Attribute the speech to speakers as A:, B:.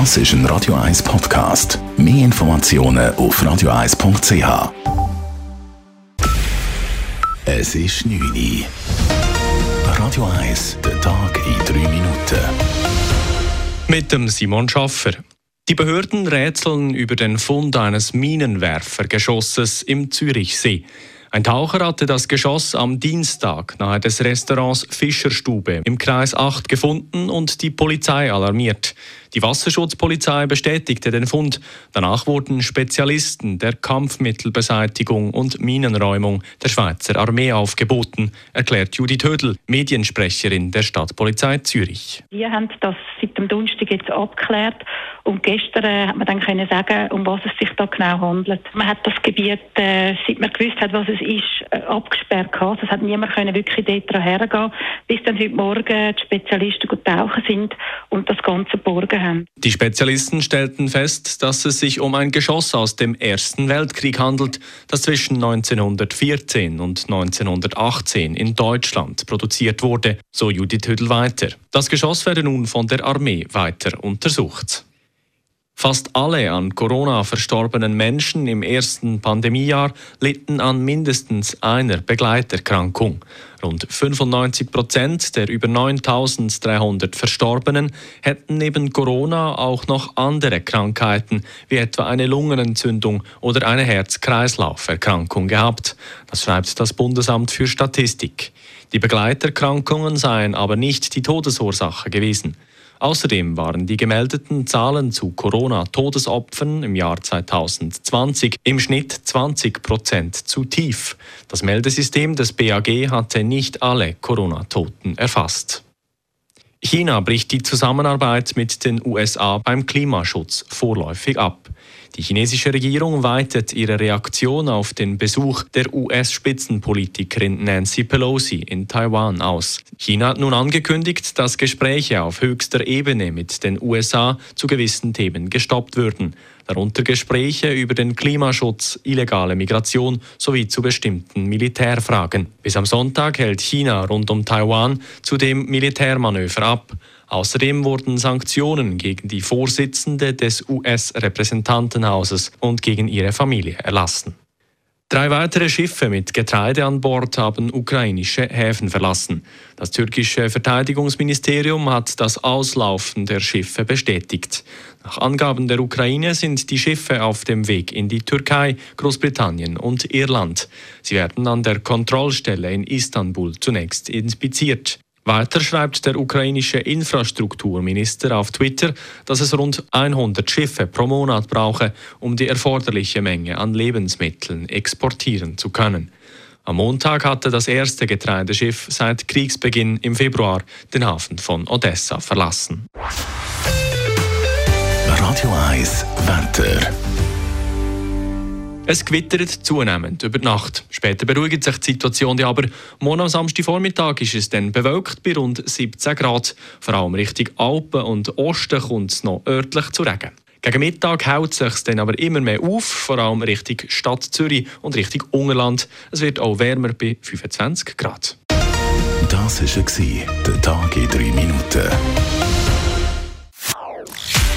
A: Das ist ein Radio 1 Podcast. Mehr Informationen auf radio1.ch. Es ist 9 Uhr. Radio 1, der Tag in 3 Minuten.
B: Mit dem Simon Schaffer. Die Behörden rätseln über den Fund eines Minenwerfergeschosses im Zürichsee. Ein Taucher hatte das Geschoss am Dienstag nahe des Restaurants Fischerstube im Kreis 8 gefunden und die Polizei alarmiert. Die Wasserschutzpolizei bestätigte den Fund. Danach wurden Spezialisten der Kampfmittelbeseitigung und Minenräumung der Schweizer Armee aufgeboten, erklärt Judith Hödel, Mediensprecherin der Stadtpolizei Zürich.
C: Wir haben das seit dem Donnerstag jetzt abgeklärt und gestern äh, hat man dann können sagen, um was es sich da genau handelt. Man hat das Gebiet, äh, seit man gewusst hat, was es ist, äh, abgesperrt gehabt. Es hat niemand können wirklich dort hergehen, bis dann heute Morgen die Spezialisten gut tauchen sind und das Ganze geborgen haben.
B: Die Spezialisten stellten fest, dass es sich um ein Geschoss aus dem Ersten Weltkrieg handelt, das zwischen 1914 und 1918 in Deutschland produziert wurde, so Judith Hüdel weiter. Das Geschoss werde nun von der Armee weiter untersucht. Fast alle an Corona verstorbenen Menschen im ersten Pandemiejahr litten an mindestens einer Begleiterkrankung. Rund 95 Prozent der über 9300 Verstorbenen hätten neben Corona auch noch andere Krankheiten, wie etwa eine Lungenentzündung oder eine Herz-Kreislauf-Erkrankung gehabt. Das schreibt das Bundesamt für Statistik. Die Begleiterkrankungen seien aber nicht die Todesursache gewesen. Außerdem waren die gemeldeten Zahlen zu Corona-Todesopfern im Jahr 2020 im Schnitt 20 Prozent zu tief. Das Meldesystem des BAG hatte nicht alle Corona-Toten erfasst. China bricht die Zusammenarbeit mit den USA beim Klimaschutz vorläufig ab. Die chinesische Regierung weitet ihre Reaktion auf den Besuch der US-Spitzenpolitikerin Nancy Pelosi in Taiwan aus. China hat nun angekündigt, dass Gespräche auf höchster Ebene mit den USA zu gewissen Themen gestoppt würden, darunter Gespräche über den Klimaschutz, illegale Migration sowie zu bestimmten Militärfragen. Bis am Sonntag hält China rund um Taiwan zudem Militärmanöver ab. Außerdem wurden Sanktionen gegen die Vorsitzende des US-Repräsentantenhauses und gegen ihre Familie erlassen. Drei weitere Schiffe mit Getreide an Bord haben ukrainische Häfen verlassen. Das türkische Verteidigungsministerium hat das Auslaufen der Schiffe bestätigt. Nach Angaben der Ukraine sind die Schiffe auf dem Weg in die Türkei, Großbritannien und Irland. Sie werden an der Kontrollstelle in Istanbul zunächst inspiziert. Weiter schreibt der ukrainische Infrastrukturminister auf Twitter, dass es rund 100 Schiffe pro Monat brauche, um die erforderliche Menge an Lebensmitteln exportieren zu können. Am Montag hatte das erste Getreideschiff seit Kriegsbeginn im Februar den Hafen von Odessa verlassen.
A: Radio 1 Wetter.
B: Es gewittert zunehmend über die Nacht. Später beruhigt sich die Situation aber. Morgen am Samstagvormittag ist es dann bewölkt bei rund 17 Grad. Vor allem Richtung Alpen und Osten kommt es noch örtlich zu Regen. Gegen Mittag hält es sich dann aber immer mehr auf, vor allem Richtung Stadt Zürich und Richtung Ungerland. Es wird auch wärmer bei 25 Grad.
A: Das war der Tag in 3 Minuten.